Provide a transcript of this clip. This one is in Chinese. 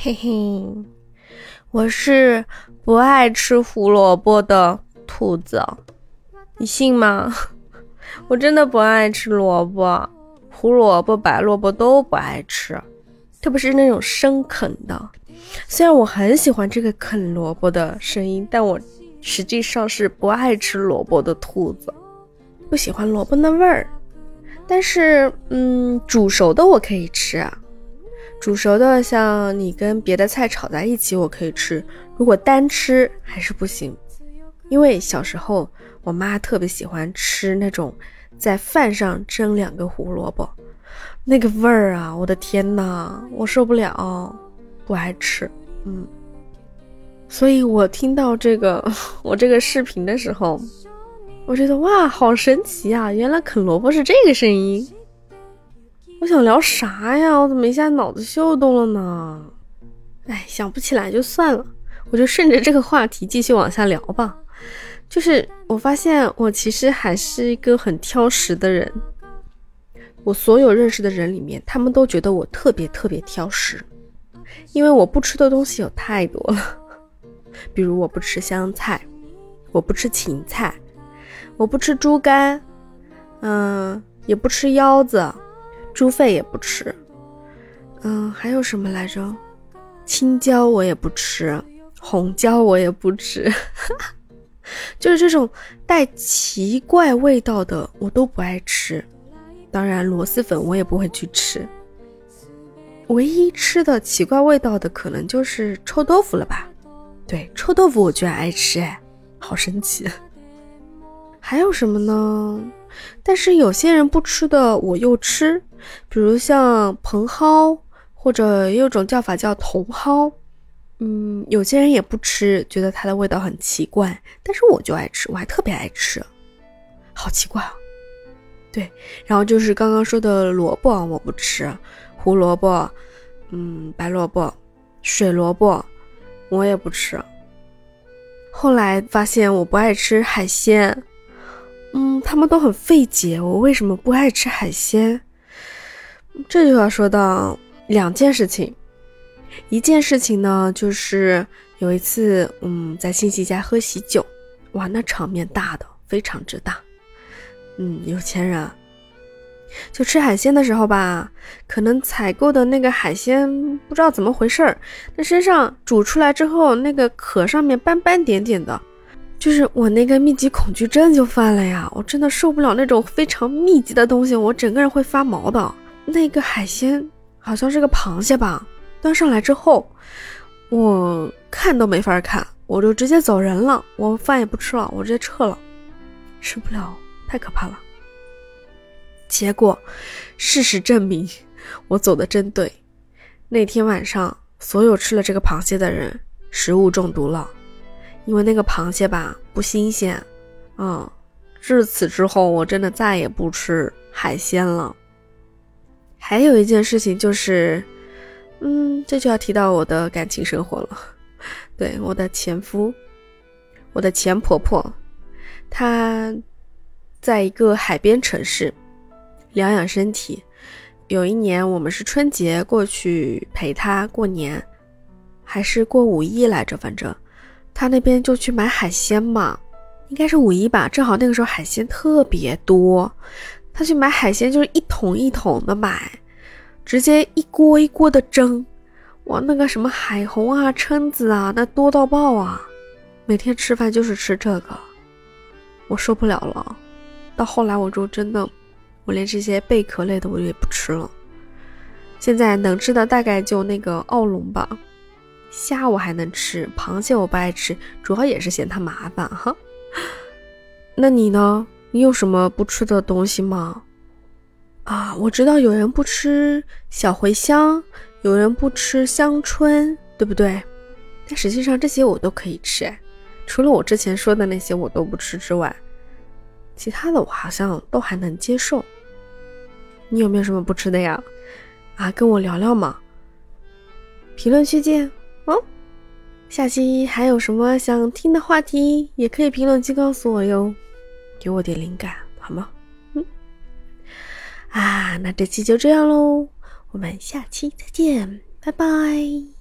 嘿嘿，我是不爱吃胡萝卜的兔子，你信吗？我真的不爱吃萝卜，胡萝卜、白萝卜都不爱吃，特别是那种生啃的。虽然我很喜欢这个啃萝卜的声音，但我实际上是不爱吃萝卜的兔子，不喜欢萝卜那味儿。但是，嗯，煮熟的我可以吃。煮熟的，像你跟别的菜炒在一起，我可以吃。如果单吃还是不行，因为小时候我妈特别喜欢吃那种在饭上蒸两个胡萝卜，那个味儿啊，我的天呐，我受不了，不爱吃。嗯，所以我听到这个 我这个视频的时候，我觉得哇，好神奇啊！原来啃萝卜是这个声音。我想聊啥呀？我怎么一下脑子秀动了呢？哎，想不起来就算了，我就顺着这个话题继续往下聊吧。就是我发现我其实还是一个很挑食的人。我所有认识的人里面，他们都觉得我特别特别挑食，因为我不吃的东西有太多了。比如我不吃香菜，我不吃芹菜，我不吃猪肝，嗯，也不吃腰子。猪肺也不吃，嗯，还有什么来着？青椒我也不吃，红椒我也不吃，就是这种带奇怪味道的我都不爱吃。当然，螺蛳粉我也不会去吃。唯一吃的奇怪味道的可能就是臭豆腐了吧？对，臭豆腐我居然爱吃，哎，好神奇。还有什么呢？但是有些人不吃的我又吃。比如像蓬蒿，或者有种叫法叫茼蒿，嗯，有些人也不吃，觉得它的味道很奇怪，但是我就爱吃，我还特别爱吃，好奇怪啊！对，然后就是刚刚说的萝卜，我不吃，胡萝卜，嗯，白萝卜，水萝卜，我也不吃。后来发现我不爱吃海鲜，嗯，他们都很费解，我为什么不爱吃海鲜？这就要说到两件事情，一件事情呢，就是有一次，嗯，在亲戚家喝喜酒，哇，那场面大的非常之大，嗯，有钱人，就吃海鲜的时候吧，可能采购的那个海鲜不知道怎么回事儿，那身上煮出来之后，那个壳上面斑斑点点的，就是我那个密集恐惧症就犯了呀，我真的受不了那种非常密集的东西，我整个人会发毛的。那个海鲜好像是个螃蟹吧，端上来之后，我看都没法看，我就直接走人了，我饭也不吃了，我直接撤了，吃不了，太可怕了。结果，事实证明，我走的真对。那天晚上，所有吃了这个螃蟹的人，食物中毒了，因为那个螃蟹吧不新鲜。嗯，至此之后，我真的再也不吃海鲜了。还有一件事情就是，嗯，这就要提到我的感情生活了。对，我的前夫，我的前婆婆，她在一个海边城市疗养身体。有一年，我们是春节过去陪她过年，还是过五一来着？反正她那边就去买海鲜嘛，应该是五一吧。正好那个时候海鲜特别多。他去买海鲜，就是一桶一桶的买，直接一锅一锅的蒸，哇，那个什么海虹啊、蛏子啊，那多到爆啊！每天吃饭就是吃这个，我受不了了。到后来我就真的，我连这些贝壳类的我也不吃了。现在能吃的大概就那个澳龙吧，虾我还能吃，螃蟹我不爱吃，主要也是嫌它麻烦哈。那你呢？你有什么不吃的东西吗？啊，我知道有人不吃小茴香，有人不吃香椿，对不对？但实际上这些我都可以吃，除了我之前说的那些我都不吃之外，其他的我好像都还能接受。你有没有什么不吃的呀？啊，跟我聊聊嘛。评论区见哦。下期还有什么想听的话题，也可以评论区告诉我哟。给我点灵感好吗？嗯，啊，那这期就这样喽，我们下期再见，拜拜。